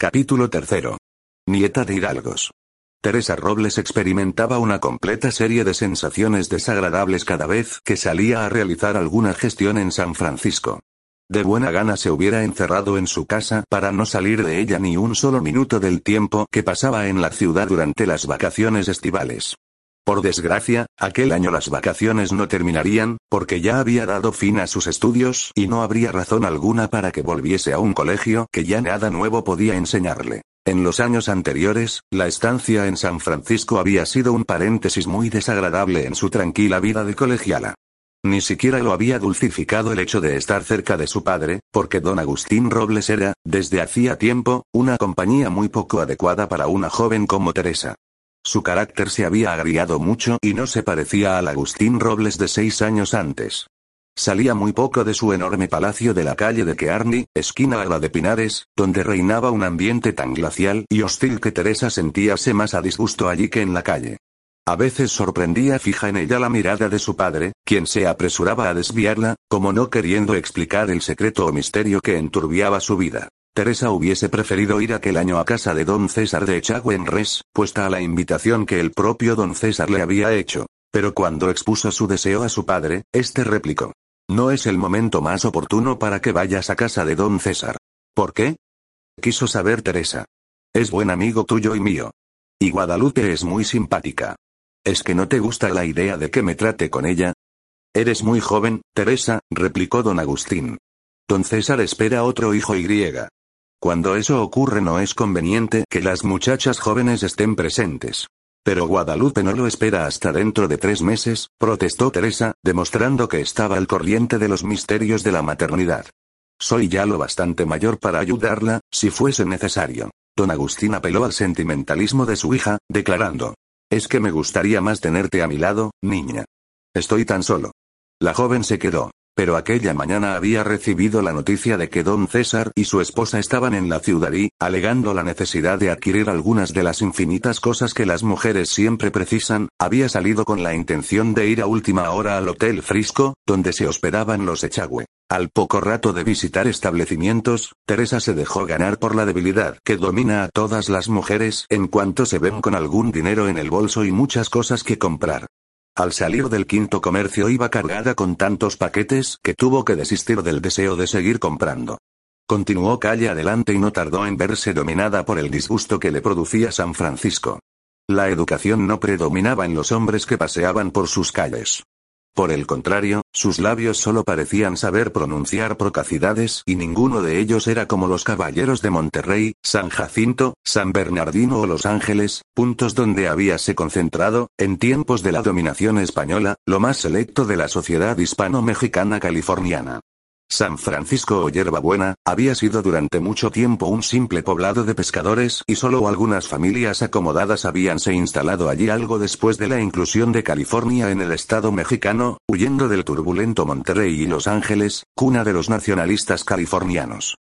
Capítulo tercero. Nieta de Hidalgos. Teresa Robles experimentaba una completa serie de sensaciones desagradables cada vez que salía a realizar alguna gestión en San Francisco. De buena gana se hubiera encerrado en su casa para no salir de ella ni un solo minuto del tiempo que pasaba en la ciudad durante las vacaciones estivales. Por desgracia, aquel año las vacaciones no terminarían, porque ya había dado fin a sus estudios y no habría razón alguna para que volviese a un colegio que ya nada nuevo podía enseñarle. En los años anteriores, la estancia en San Francisco había sido un paréntesis muy desagradable en su tranquila vida de colegiala. Ni siquiera lo había dulcificado el hecho de estar cerca de su padre, porque don Agustín Robles era, desde hacía tiempo, una compañía muy poco adecuada para una joven como Teresa. Su carácter se había agriado mucho y no se parecía al Agustín Robles de seis años antes. Salía muy poco de su enorme palacio de la calle de Kearney, esquina a la de Pinares, donde reinaba un ambiente tan glacial y hostil que Teresa sentíase más a disgusto allí que en la calle. A veces sorprendía fija en ella la mirada de su padre, quien se apresuraba a desviarla, como no queriendo explicar el secreto o misterio que enturbiaba su vida. Teresa hubiese preferido ir aquel año a casa de don César de Echagüenres, puesta a la invitación que el propio don César le había hecho. Pero cuando expuso su deseo a su padre, este replicó. No es el momento más oportuno para que vayas a casa de don César. ¿Por qué? Quiso saber Teresa. Es buen amigo tuyo y mío. Y Guadalupe es muy simpática. ¿Es que no te gusta la idea de que me trate con ella? Eres muy joven, Teresa, replicó don Agustín. Don César espera otro hijo y griega. Cuando eso ocurre no es conveniente que las muchachas jóvenes estén presentes. Pero Guadalupe no lo espera hasta dentro de tres meses, protestó Teresa, demostrando que estaba al corriente de los misterios de la maternidad. Soy ya lo bastante mayor para ayudarla, si fuese necesario. Don Agustín apeló al sentimentalismo de su hija, declarando. Es que me gustaría más tenerte a mi lado, niña. Estoy tan solo. La joven se quedó. Pero aquella mañana había recibido la noticia de que don César y su esposa estaban en la ciudad y, alegando la necesidad de adquirir algunas de las infinitas cosas que las mujeres siempre precisan, había salido con la intención de ir a última hora al Hotel Frisco, donde se hospedaban los Echagüe. Al poco rato de visitar establecimientos, Teresa se dejó ganar por la debilidad que domina a todas las mujeres en cuanto se ven con algún dinero en el bolso y muchas cosas que comprar. Al salir del quinto comercio iba cargada con tantos paquetes que tuvo que desistir del deseo de seguir comprando. Continuó calle adelante y no tardó en verse dominada por el disgusto que le producía San Francisco. La educación no predominaba en los hombres que paseaban por sus calles. Por el contrario, sus labios solo parecían saber pronunciar procacidades y ninguno de ellos era como los caballeros de Monterrey, San Jacinto, San Bernardino o Los Ángeles, puntos donde habíase concentrado, en tiempos de la dominación española, lo más selecto de la sociedad hispano-mexicana californiana. San Francisco o Buena, había sido durante mucho tiempo un simple poblado de pescadores y solo algunas familias acomodadas habíanse instalado allí algo después de la inclusión de California en el estado mexicano, huyendo del turbulento Monterrey y Los Ángeles, cuna de los nacionalistas californianos.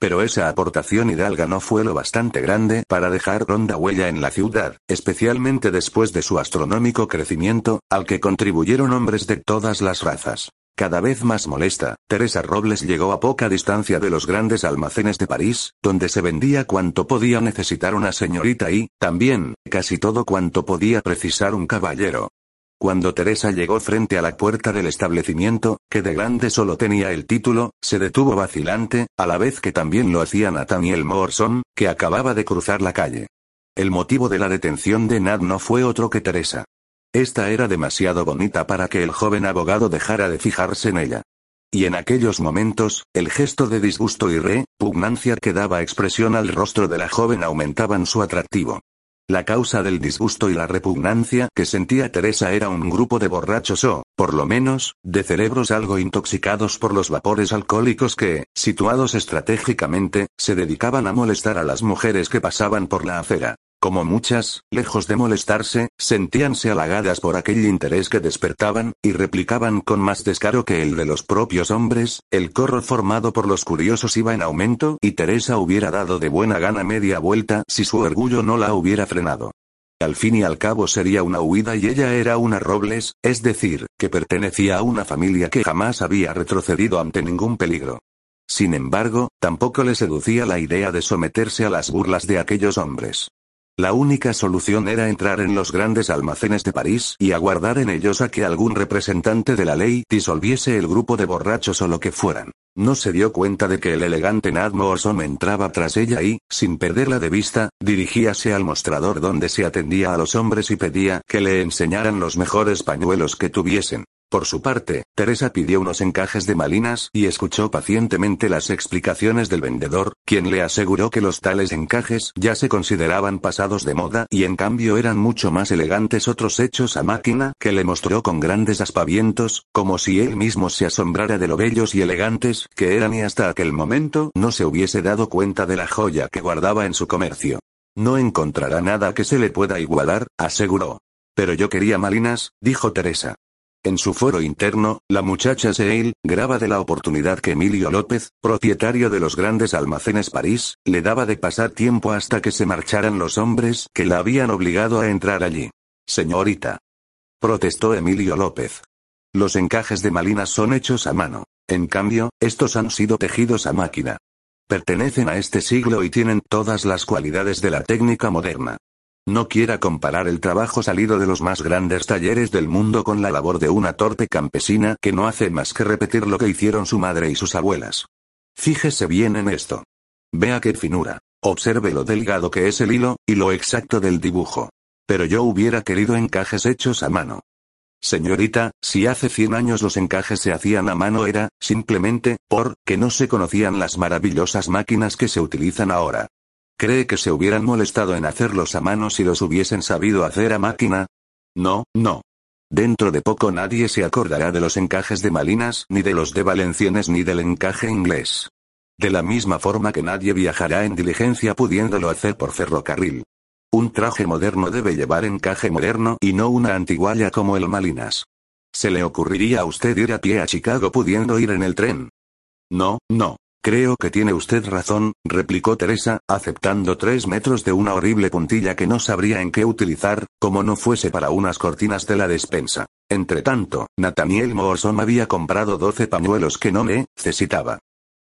Pero esa aportación hidalga no fue lo bastante grande para dejar ronda huella en la ciudad, especialmente después de su astronómico crecimiento, al que contribuyeron hombres de todas las razas. Cada vez más molesta, Teresa Robles llegó a poca distancia de los grandes almacenes de París, donde se vendía cuanto podía necesitar una señorita y, también, casi todo cuanto podía precisar un caballero. Cuando Teresa llegó frente a la puerta del establecimiento, que de grande solo tenía el título, se detuvo vacilante, a la vez que también lo hacía Nathaniel Morrison, que acababa de cruzar la calle. El motivo de la detención de Nat no fue otro que Teresa. Esta era demasiado bonita para que el joven abogado dejara de fijarse en ella. Y en aquellos momentos, el gesto de disgusto y repugnancia que daba expresión al rostro de la joven aumentaban su atractivo. La causa del disgusto y la repugnancia que sentía Teresa era un grupo de borrachos o, por lo menos, de cerebros algo intoxicados por los vapores alcohólicos que, situados estratégicamente, se dedicaban a molestar a las mujeres que pasaban por la acera. Como muchas, lejos de molestarse, sentíanse halagadas por aquel interés que despertaban, y replicaban con más descaro que el de los propios hombres, el corro formado por los curiosos iba en aumento y Teresa hubiera dado de buena gana media vuelta si su orgullo no la hubiera frenado. Al fin y al cabo sería una huida y ella era una Robles, es decir, que pertenecía a una familia que jamás había retrocedido ante ningún peligro. Sin embargo, tampoco le seducía la idea de someterse a las burlas de aquellos hombres. La única solución era entrar en los grandes almacenes de París y aguardar en ellos a que algún representante de la ley disolviese el grupo de borrachos o lo que fueran. No se dio cuenta de que el elegante Nat Morrison entraba tras ella y, sin perderla de vista, dirigíase al mostrador donde se atendía a los hombres y pedía que le enseñaran los mejores pañuelos que tuviesen. Por su parte, Teresa pidió unos encajes de malinas y escuchó pacientemente las explicaciones del vendedor, quien le aseguró que los tales encajes ya se consideraban pasados de moda y en cambio eran mucho más elegantes otros hechos a máquina que le mostró con grandes aspavientos, como si él mismo se asombrara de lo bellos y elegantes que eran y hasta aquel momento no se hubiese dado cuenta de la joya que guardaba en su comercio. No encontrará nada que se le pueda igualar, aseguró. Pero yo quería malinas, dijo Teresa. En su foro interno, la muchacha Seil, graba de la oportunidad que Emilio López, propietario de los grandes almacenes París, le daba de pasar tiempo hasta que se marcharan los hombres que la habían obligado a entrar allí. Señorita. Protestó Emilio López. Los encajes de Malinas son hechos a mano. En cambio, estos han sido tejidos a máquina. Pertenecen a este siglo y tienen todas las cualidades de la técnica moderna. No quiera comparar el trabajo salido de los más grandes talleres del mundo con la labor de una torpe campesina que no hace más que repetir lo que hicieron su madre y sus abuelas. Fíjese bien en esto. Vea qué finura. Observe lo delgado que es el hilo, y lo exacto del dibujo. Pero yo hubiera querido encajes hechos a mano. Señorita, si hace 100 años los encajes se hacían a mano era, simplemente, por, que no se conocían las maravillosas máquinas que se utilizan ahora. ¿Cree que se hubieran molestado en hacerlos a mano si los hubiesen sabido hacer a máquina? No, no. Dentro de poco nadie se acordará de los encajes de Malinas, ni de los de Valencianes, ni del encaje inglés. De la misma forma que nadie viajará en diligencia pudiéndolo hacer por ferrocarril. Un traje moderno debe llevar encaje moderno y no una antigualla como el Malinas. ¿Se le ocurriría a usted ir a pie a Chicago pudiendo ir en el tren? No, no. Creo que tiene usted razón, replicó Teresa, aceptando tres metros de una horrible puntilla que no sabría en qué utilizar, como no fuese para unas cortinas de la despensa. Entretanto, Nathaniel Morrison había comprado doce pañuelos que no necesitaba.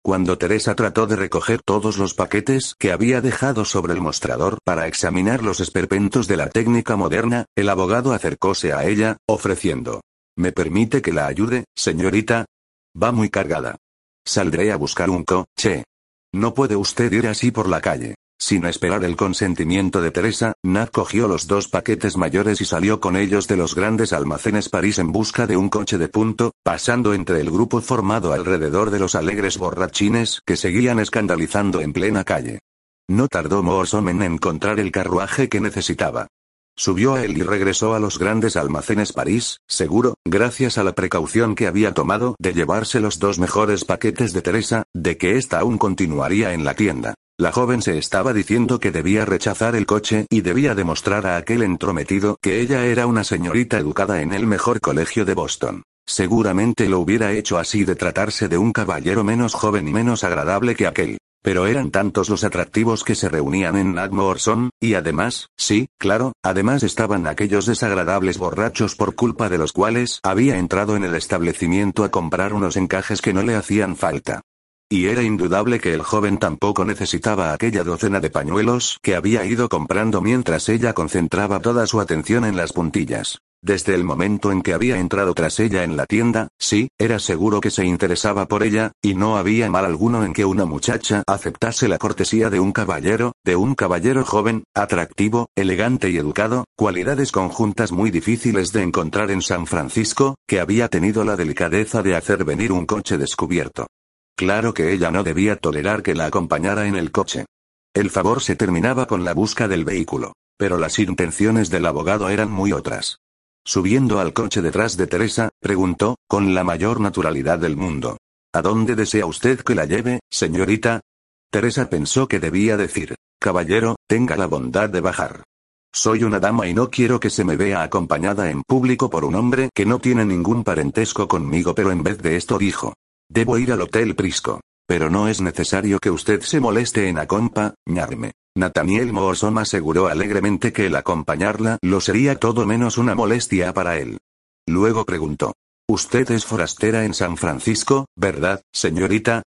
Cuando Teresa trató de recoger todos los paquetes que había dejado sobre el mostrador para examinar los esperpentos de la técnica moderna, el abogado acercóse a ella, ofreciendo. ¿Me permite que la ayude, señorita? Va muy cargada. Saldré a buscar un coche. No puede usted ir así por la calle. Sin esperar el consentimiento de Teresa, Nat cogió los dos paquetes mayores y salió con ellos de los grandes almacenes París en busca de un coche de punto, pasando entre el grupo formado alrededor de los alegres borrachines que seguían escandalizando en plena calle. No tardó Morrison en encontrar el carruaje que necesitaba. Subió a él y regresó a los grandes almacenes París, seguro, gracias a la precaución que había tomado de llevarse los dos mejores paquetes de Teresa, de que ésta aún continuaría en la tienda. La joven se estaba diciendo que debía rechazar el coche y debía demostrar a aquel entrometido que ella era una señorita educada en el mejor colegio de Boston. Seguramente lo hubiera hecho así de tratarse de un caballero menos joven y menos agradable que aquel. Pero eran tantos los atractivos que se reunían en Nagmorson, y además, sí, claro, además estaban aquellos desagradables borrachos por culpa de los cuales había entrado en el establecimiento a comprar unos encajes que no le hacían falta. Y era indudable que el joven tampoco necesitaba aquella docena de pañuelos que había ido comprando mientras ella concentraba toda su atención en las puntillas. Desde el momento en que había entrado tras ella en la tienda, sí, era seguro que se interesaba por ella, y no había mal alguno en que una muchacha aceptase la cortesía de un caballero, de un caballero joven, atractivo, elegante y educado, cualidades conjuntas muy difíciles de encontrar en San Francisco, que había tenido la delicadeza de hacer venir un coche descubierto. Claro que ella no debía tolerar que la acompañara en el coche. El favor se terminaba con la busca del vehículo. Pero las intenciones del abogado eran muy otras. Subiendo al coche detrás de Teresa, preguntó, con la mayor naturalidad del mundo. ¿A dónde desea usted que la lleve, señorita? Teresa pensó que debía decir, caballero, tenga la bondad de bajar. Soy una dama y no quiero que se me vea acompañada en público por un hombre que no tiene ningún parentesco conmigo, pero en vez de esto dijo, debo ir al Hotel Prisco. Pero no es necesario que usted se moleste en acompañarme. Nathaniel Morson aseguró alegremente que el acompañarla lo sería todo menos una molestia para él. Luego preguntó. Usted es forastera en San Francisco, ¿verdad, señorita?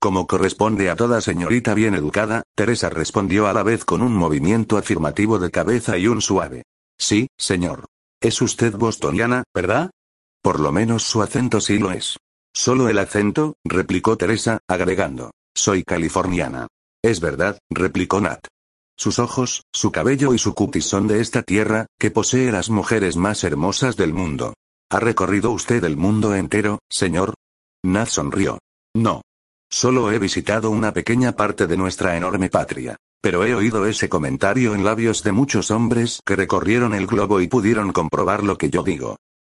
Como corresponde a toda señorita bien educada, Teresa respondió a la vez con un movimiento afirmativo de cabeza y un suave. Sí, señor. Es usted bostoniana, ¿verdad? Por lo menos su acento sí lo es. Solo el acento, replicó Teresa, agregando. Soy californiana. Es verdad, replicó Nat. Sus ojos, su cabello y su cutis son de esta tierra, que posee las mujeres más hermosas del mundo. ¿Ha recorrido usted el mundo entero, señor? Nat sonrió. No. Solo he visitado una pequeña parte de nuestra enorme patria. Pero he oído ese comentario en labios de muchos hombres que recorrieron el globo y pudieron comprobar lo que yo digo.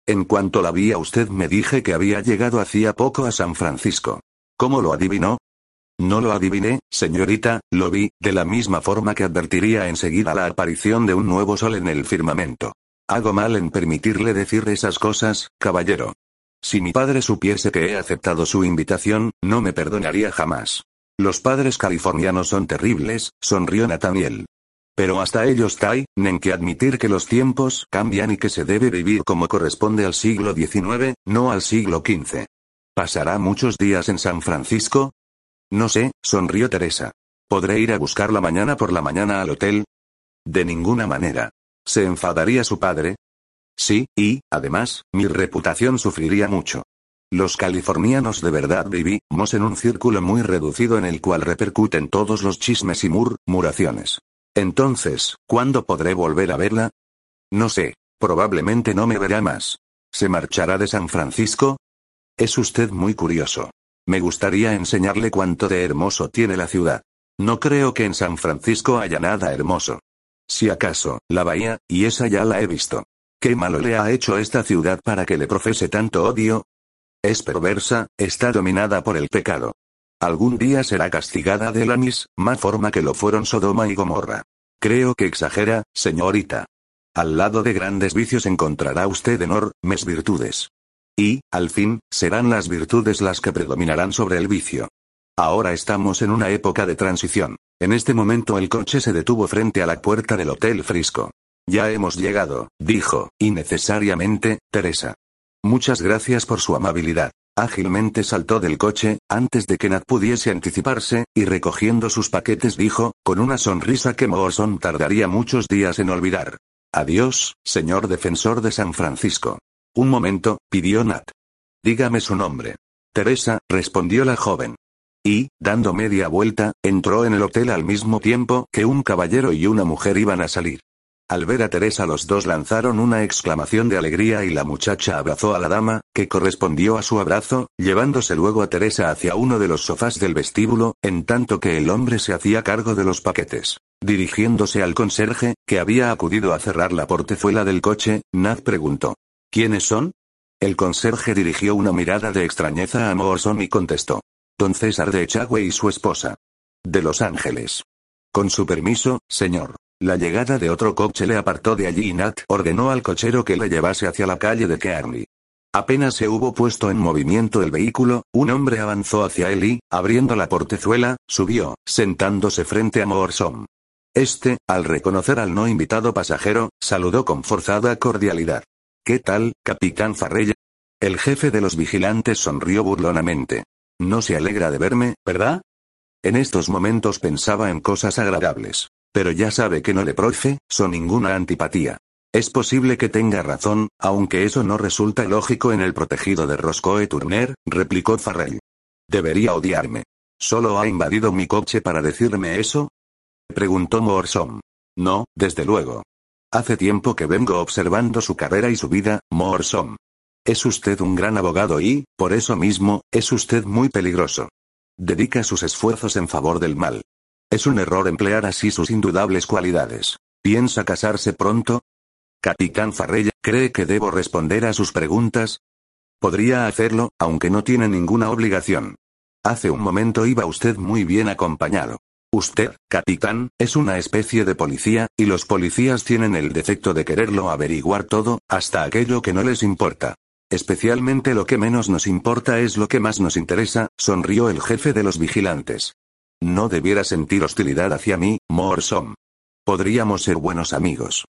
En cuanto la vi a usted me dije que había llegado hacía poco a San Francisco. ¿Cómo lo adivinó? No lo adiviné, señorita, lo vi, de la misma forma que advertiría enseguida la aparición de un nuevo sol en el firmamento. Hago mal en permitirle decir esas cosas, caballero. Si mi padre supiese que he aceptado su invitación, no me perdonaría jamás. Los padres californianos son terribles, sonrió Nathaniel. Pero hasta ellos tienen que admitir que los tiempos cambian y que se debe vivir como corresponde al siglo XIX, no al siglo XV. ¿Pasará muchos días en San Francisco? No sé, sonrió Teresa. ¿Podré ir a buscarla mañana por la mañana al hotel? De ninguna manera. ¿Se enfadaría su padre? Sí, y, además, mi reputación sufriría mucho. Los californianos de verdad vivimos en un círculo muy reducido en el cual repercuten todos los chismes y murmuraciones. Entonces, ¿cuándo podré volver a verla? No sé, probablemente no me verá más. ¿Se marchará de San Francisco? Es usted muy curioso. Me gustaría enseñarle cuánto de hermoso tiene la ciudad. No creo que en San Francisco haya nada hermoso. Si acaso, la bahía, y esa ya la he visto. ¿Qué malo le ha hecho esta ciudad para que le profese tanto odio? Es perversa, está dominada por el pecado. Algún día será castigada de la misma forma que lo fueron Sodoma y Gomorra. Creo que exagera, señorita. Al lado de grandes vicios encontrará usted enormes virtudes. Y, al fin, serán las virtudes las que predominarán sobre el vicio. Ahora estamos en una época de transición. En este momento el coche se detuvo frente a la puerta del Hotel Frisco. Ya hemos llegado, dijo, innecesariamente, Teresa. Muchas gracias por su amabilidad. Ágilmente saltó del coche, antes de que Nat pudiese anticiparse, y recogiendo sus paquetes dijo, con una sonrisa que Morrison tardaría muchos días en olvidar. Adiós, señor defensor de San Francisco. Un momento, pidió Nat. Dígame su nombre. Teresa, respondió la joven. Y, dando media vuelta, entró en el hotel al mismo tiempo que un caballero y una mujer iban a salir. Al ver a Teresa los dos lanzaron una exclamación de alegría y la muchacha abrazó a la dama, que correspondió a su abrazo, llevándose luego a Teresa hacia uno de los sofás del vestíbulo, en tanto que el hombre se hacía cargo de los paquetes. Dirigiéndose al conserje, que había acudido a cerrar la portezuela del coche, Nat preguntó. ¿Quiénes son? El conserje dirigió una mirada de extrañeza a Morrison y contestó. Don César de Echagüe y su esposa. De Los Ángeles. Con su permiso, señor. La llegada de otro coche le apartó de allí y Nat ordenó al cochero que le llevase hacia la calle de Kearney. Apenas se hubo puesto en movimiento el vehículo, un hombre avanzó hacia él y, abriendo la portezuela, subió, sentándose frente a Morsom. Este, al reconocer al no invitado pasajero, saludó con forzada cordialidad. ¿Qué tal, capitán Farrell? El jefe de los vigilantes sonrió burlonamente. No se alegra de verme, ¿verdad? En estos momentos pensaba en cosas agradables. Pero ya sabe que no le son ninguna antipatía. Es posible que tenga razón, aunque eso no resulta lógico en el protegido de Roscoe Turner, replicó Farrell. Debería odiarme. ¿Solo ha invadido mi coche para decirme eso? Preguntó Morsom. No, desde luego. Hace tiempo que vengo observando su carrera y su vida, Morsom. Es usted un gran abogado y, por eso mismo, es usted muy peligroso. Dedica sus esfuerzos en favor del mal. Es un error emplear así sus indudables cualidades. ¿Piensa casarse pronto? Capitán Farrell, ¿cree que debo responder a sus preguntas? Podría hacerlo, aunque no tiene ninguna obligación. Hace un momento iba usted muy bien acompañado. Usted, capitán, es una especie de policía, y los policías tienen el defecto de quererlo averiguar todo, hasta aquello que no les importa. Especialmente lo que menos nos importa es lo que más nos interesa, sonrió el jefe de los vigilantes. No debiera sentir hostilidad hacia mí, Morsom. Podríamos ser buenos amigos.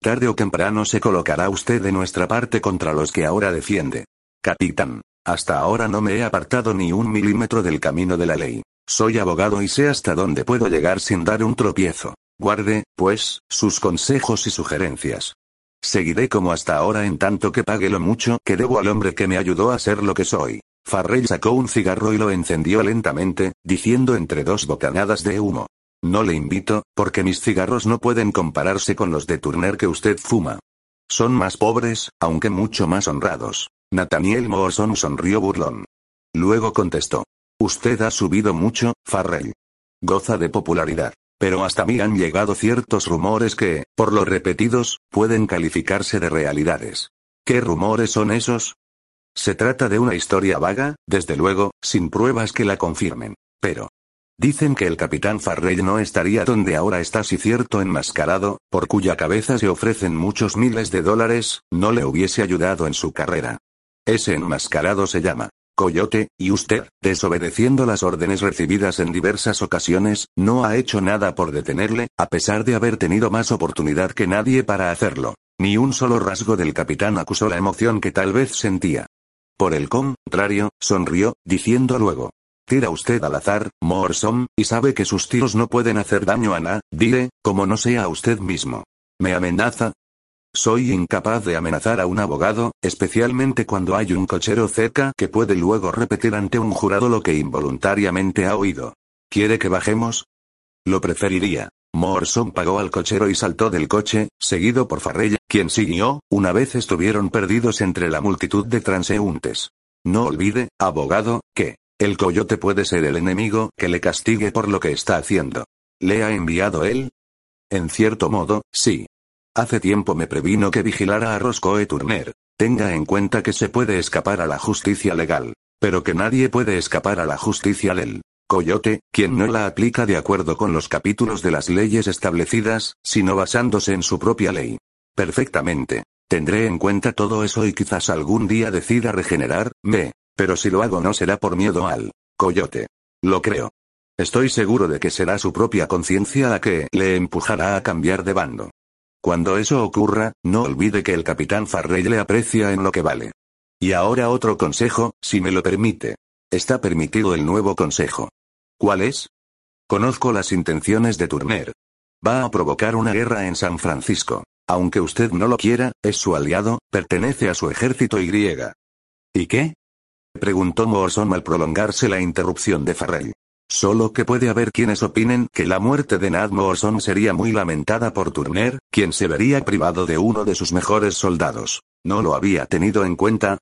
Tarde o temprano se colocará usted de nuestra parte contra los que ahora defiende. Capitán, hasta ahora no me he apartado ni un milímetro del camino de la ley. Soy abogado y sé hasta dónde puedo llegar sin dar un tropiezo. Guarde, pues, sus consejos y sugerencias. Seguiré como hasta ahora en tanto que pague lo mucho que debo al hombre que me ayudó a ser lo que soy. Farrell sacó un cigarro y lo encendió lentamente, diciendo entre dos bocanadas de humo. No le invito, porque mis cigarros no pueden compararse con los de Turner que usted fuma. Son más pobres, aunque mucho más honrados. Nathaniel Morrison sonrió burlón. Luego contestó. Usted ha subido mucho, Farrell. Goza de popularidad. Pero hasta mí han llegado ciertos rumores que, por lo repetidos, pueden calificarse de realidades. ¿Qué rumores son esos? Se trata de una historia vaga, desde luego, sin pruebas que la confirmen. Pero, Dicen que el capitán Farrell no estaría donde ahora está si cierto enmascarado, por cuya cabeza se ofrecen muchos miles de dólares, no le hubiese ayudado en su carrera. Ese enmascarado se llama Coyote, y usted, desobedeciendo las órdenes recibidas en diversas ocasiones, no ha hecho nada por detenerle, a pesar de haber tenido más oportunidad que nadie para hacerlo. Ni un solo rasgo del capitán acusó la emoción que tal vez sentía. Por el contrario, sonrió, diciendo luego, Tira usted al azar, Morsom, y sabe que sus tiros no pueden hacer daño a nadie, como no sea usted mismo. ¿Me amenaza? Soy incapaz de amenazar a un abogado, especialmente cuando hay un cochero cerca que puede luego repetir ante un jurado lo que involuntariamente ha oído. ¿Quiere que bajemos? Lo preferiría. Morsom pagó al cochero y saltó del coche, seguido por Farrell, quien siguió, una vez estuvieron perdidos entre la multitud de transeúntes. No olvide, abogado, que, el coyote puede ser el enemigo que le castigue por lo que está haciendo. ¿Le ha enviado él? En cierto modo, sí. Hace tiempo me previno que vigilara a Roscoe Turner. Tenga en cuenta que se puede escapar a la justicia legal, pero que nadie puede escapar a la justicia del coyote, quien no la aplica de acuerdo con los capítulos de las leyes establecidas, sino basándose en su propia ley. Perfectamente. Tendré en cuenta todo eso y quizás algún día decida regenerarme, pero si lo hago no será por miedo al coyote. Lo creo. Estoy seguro de que será su propia conciencia la que le empujará a cambiar de bando. Cuando eso ocurra, no olvide que el capitán Farrell le aprecia en lo que vale. Y ahora otro consejo, si me lo permite. Está permitido el nuevo consejo. ¿Cuál es? Conozco las intenciones de Turner. Va a provocar una guerra en San Francisco. Aunque usted no lo quiera, es su aliado, pertenece a su ejército y griega. ¿Y qué? Preguntó Morrison al prolongarse la interrupción de Farrell. Solo que puede haber quienes opinen que la muerte de Nat Morrison sería muy lamentada por Turner, quien se vería privado de uno de sus mejores soldados. ¿No lo había tenido en cuenta?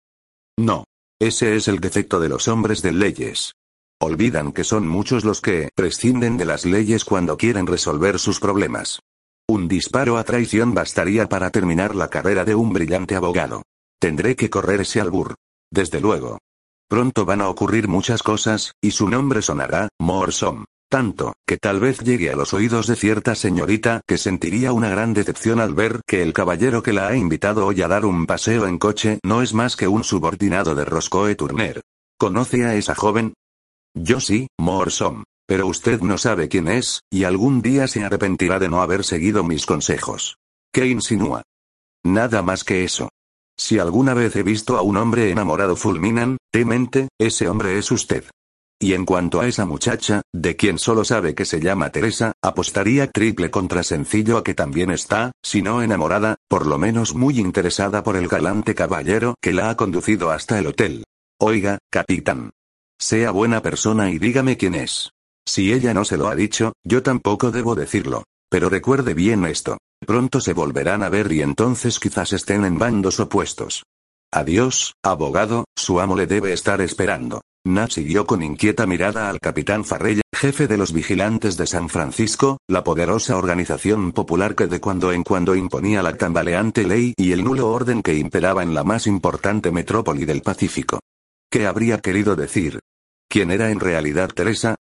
No. Ese es el defecto de los hombres de leyes. Olvidan que son muchos los que prescinden de las leyes cuando quieren resolver sus problemas. Un disparo a traición bastaría para terminar la carrera de un brillante abogado. Tendré que correr ese albur. Desde luego. Pronto van a ocurrir muchas cosas, y su nombre sonará, Morsom. Tanto, que tal vez llegue a los oídos de cierta señorita que sentiría una gran decepción al ver que el caballero que la ha invitado hoy a dar un paseo en coche no es más que un subordinado de Roscoe Turner. ¿Conoce a esa joven? Yo sí, Morsom. Pero usted no sabe quién es, y algún día se arrepentirá de no haber seguido mis consejos. ¿Qué insinúa? Nada más que eso. Si alguna vez he visto a un hombre enamorado fulminantemente, ese hombre es usted. Y en cuanto a esa muchacha, de quien solo sabe que se llama Teresa, apostaría triple contra sencillo a que también está, si no enamorada, por lo menos muy interesada por el galante caballero que la ha conducido hasta el hotel. Oiga, capitán. Sea buena persona y dígame quién es. Si ella no se lo ha dicho, yo tampoco debo decirlo. Pero recuerde bien esto. Pronto se volverán a ver y entonces quizás estén en bandos opuestos. Adiós, abogado, su amo le debe estar esperando. Nat siguió con inquieta mirada al capitán Farrell, jefe de los vigilantes de San Francisco, la poderosa organización popular que de cuando en cuando imponía la tambaleante ley y el nulo orden que imperaba en la más importante metrópoli del Pacífico. ¿Qué habría querido decir? ¿Quién era en realidad Teresa?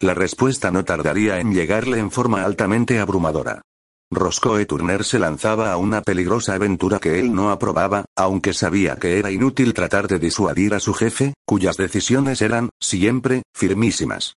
La respuesta no tardaría en llegarle en forma altamente abrumadora. Roscoe Turner se lanzaba a una peligrosa aventura que él no aprobaba, aunque sabía que era inútil tratar de disuadir a su jefe, cuyas decisiones eran, siempre, firmísimas.